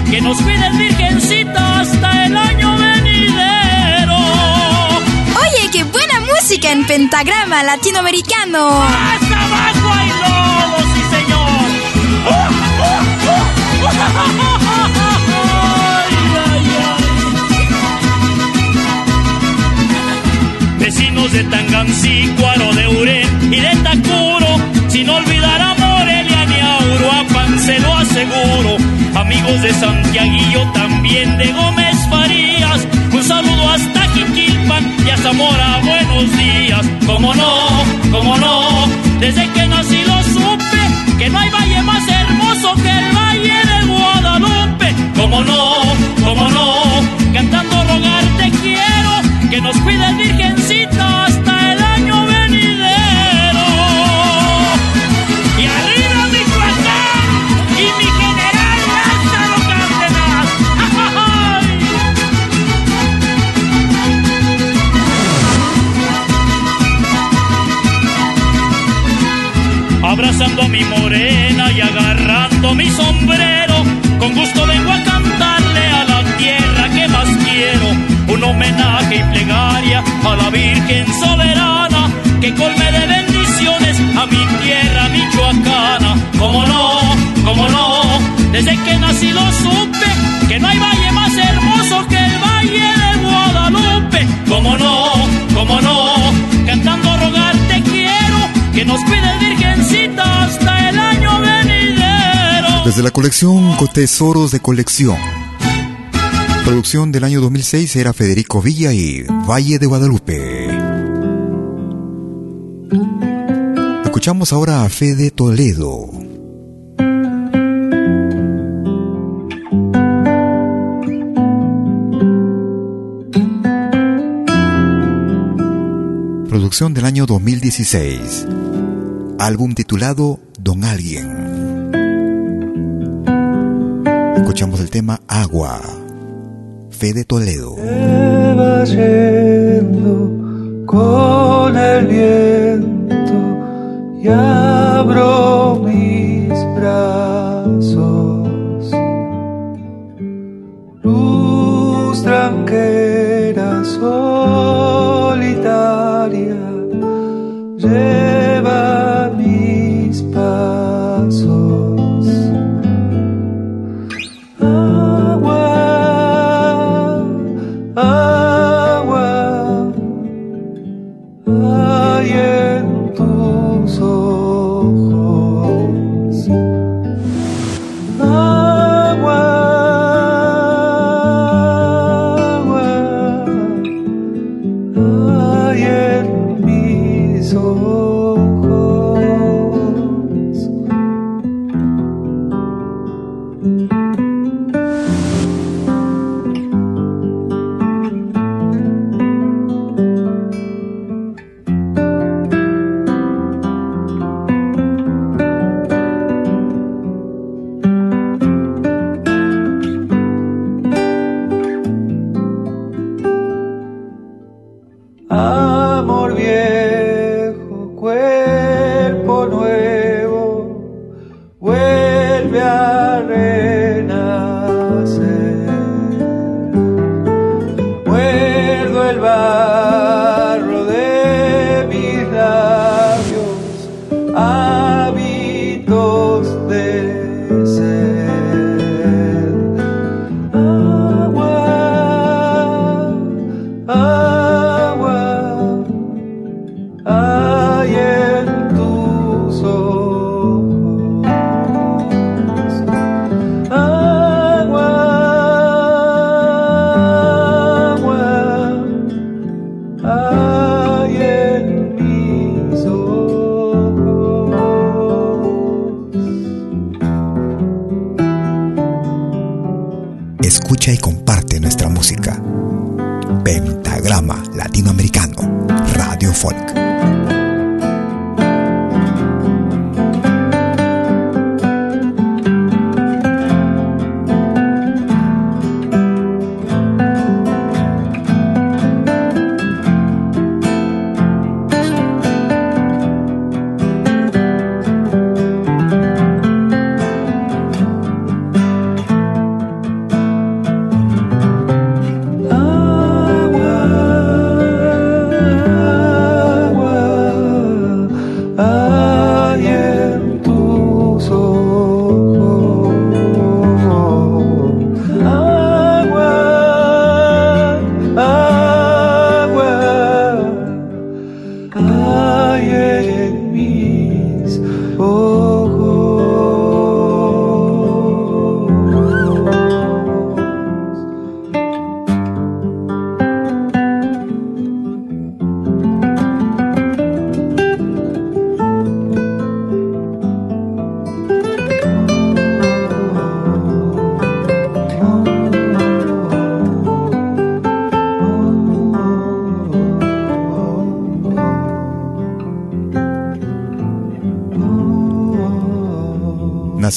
que nos cuides virgencita hasta el año venidero. Oye, qué buena música en pentagrama latinoamericano. ¡Hasta abajo hay lodo, sí señor! Vecinos de Tangancícuaro, de Urén y de Tacuro, sin olvidar a Morelia ni a Uruapan, se lo aseguro. Amigos de Santiaguillo, también de Gómez Farías, un saludo hasta Jiquilpan y a Zamora, buenos días. Como no, como no, desde que nací lo supe, que no hay valle más hermoso que el valle de Guadalupe. Como no, como no, cantando rogarte quiero, que nos cuides virgencita A mi morena y agarrando mi sombrero, con gusto Desde la colección Tesoros de Colección. Producción del año 2006 era Federico Villa y Valle de Guadalupe. Escuchamos ahora a Fede Toledo. Producción del año 2016. Álbum titulado Don Alguien. Escuchamos el tema Agua. Fede Toledo. Se va yendo con el viento y abro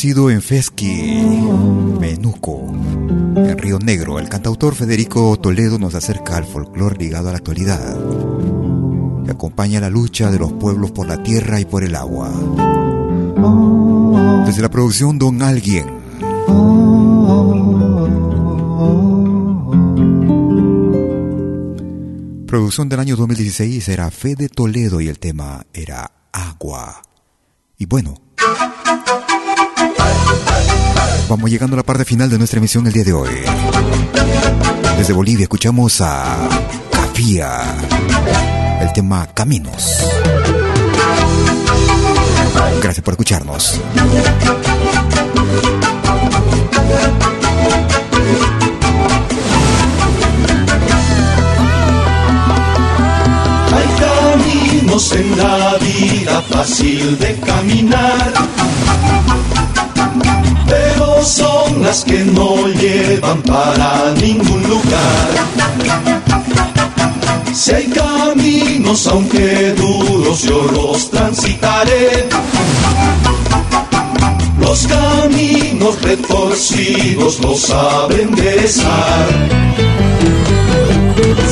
Nacido en Fesqui, Menuco, en Río Negro, el cantautor Federico Toledo nos acerca al folclore ligado a la actualidad, que acompaña la lucha de los pueblos por la tierra y por el agua. Desde la producción Don Alguien, producción del año 2016 era Fede Toledo y el tema era Agua. Y bueno, Llegando a la parte final de nuestra emisión el día de hoy. Desde Bolivia escuchamos a Cafía, el tema Caminos. Gracias por escucharnos. Hay caminos en la vida fácil de caminar, son las que no llevan para ningún lugar. Si hay caminos, aunque duros, yo los transitaré. Los caminos retorcidos los saben enderezar.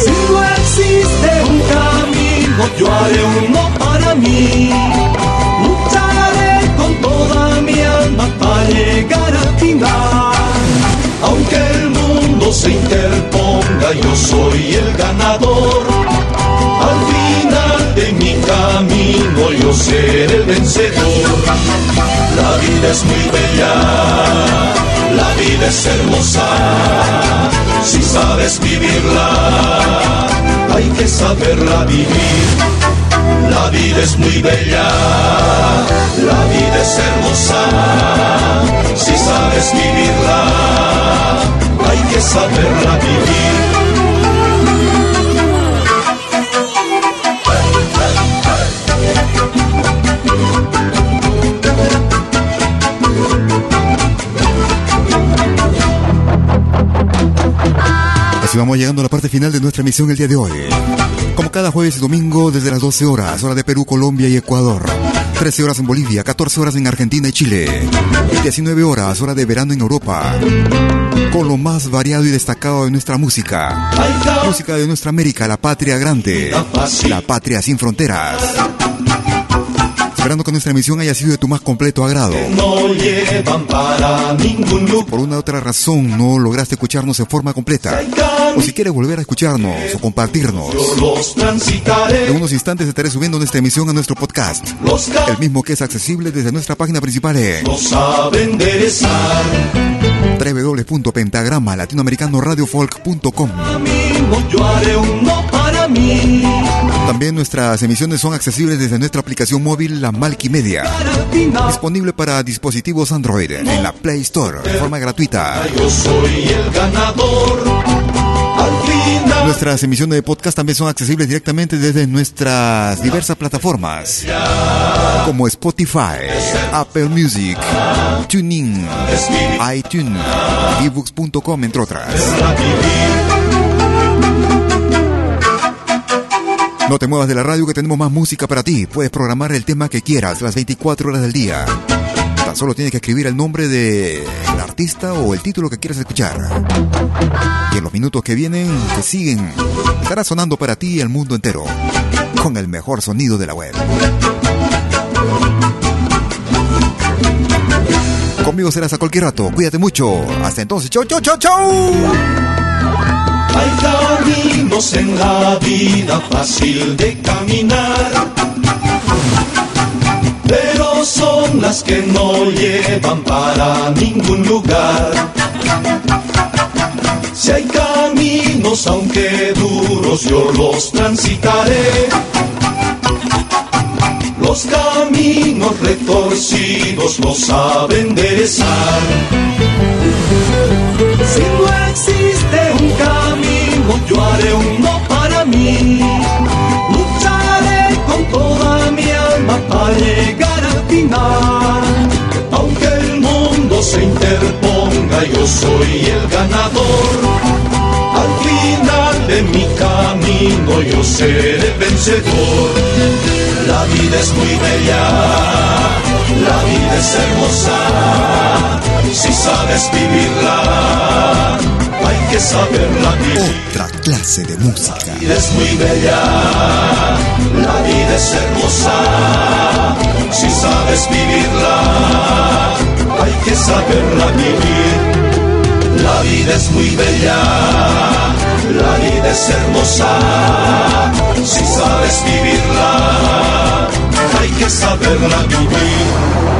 Si no existe un camino, yo haré uno para mí. Lucharé con toda mi alma para llegar Aunque el mundo se interponga, yo soy el ganador. Al final de mi camino, yo seré el vencedor. La vida es muy bella, la vida es hermosa. Si sabes vivirla, hay que saberla vivir. La vida es muy bella, la vida es hermosa, si sabes vivirla, hay que saberla vivir. Así vamos llegando a la parte final de nuestra emisión el día de hoy. Como cada jueves y domingo desde las 12 horas, hora de Perú, Colombia y Ecuador. 13 horas en Bolivia, 14 horas en Argentina y Chile. 19 horas, hora de verano en Europa. Con lo más variado y destacado de nuestra música. Música de nuestra América, la patria grande. La patria sin fronteras. Esperando que nuestra emisión haya sido de tu más completo agrado. No llevan para ningún lugar. Por una u otra razón no lograste escucharnos en forma completa. O si quieres volver a escucharnos o compartirnos. En unos instantes estaré subiendo nuestra emisión a nuestro podcast. El mismo que es accesible desde nuestra página principal en www.pentagrama uno para mí. También nuestras emisiones son accesibles desde nuestra aplicación móvil La Malquimedia. Disponible para dispositivos Android en la Play Store de forma gratuita. Yo soy el ganador. Al final. Nuestras emisiones de podcast también son accesibles directamente desde nuestras diversas plataformas como Spotify, Apple Music, TuneIn, iTunes, ebooks.com, entre otras. No te muevas de la radio que tenemos más música para ti. Puedes programar el tema que quieras las 24 horas del día. Tan solo tienes que escribir el nombre del artista o el título que quieras escuchar. Y en los minutos que vienen, que siguen, estará sonando para ti y el mundo entero. Con el mejor sonido de la web. Conmigo serás a cualquier rato. Cuídate mucho. Hasta entonces. Chau, chau, chau, chau. En la vida fácil de caminar, pero son las que no llevan para ningún lugar. Si hay caminos, aunque duros, yo los transitaré. Los caminos retorcidos no saben enderezar. Si no existe un camino, yo haré uno para mí. Lucharé con toda mi alma para llegar al final. Aunque el mundo se interponga, yo soy el ganador. Al final de mi camino, yo seré vencedor. La vida es muy bella, la vida es hermosa si sabes vivirla, hay que saberla vivir. Otra clase de música. La vida es muy bella, la vida es hermosa, si sabes vivirla, hay que saberla vivir. La vida es muy bella, la vida es hermosa, si sabes vivirla, hay que saberla vivir.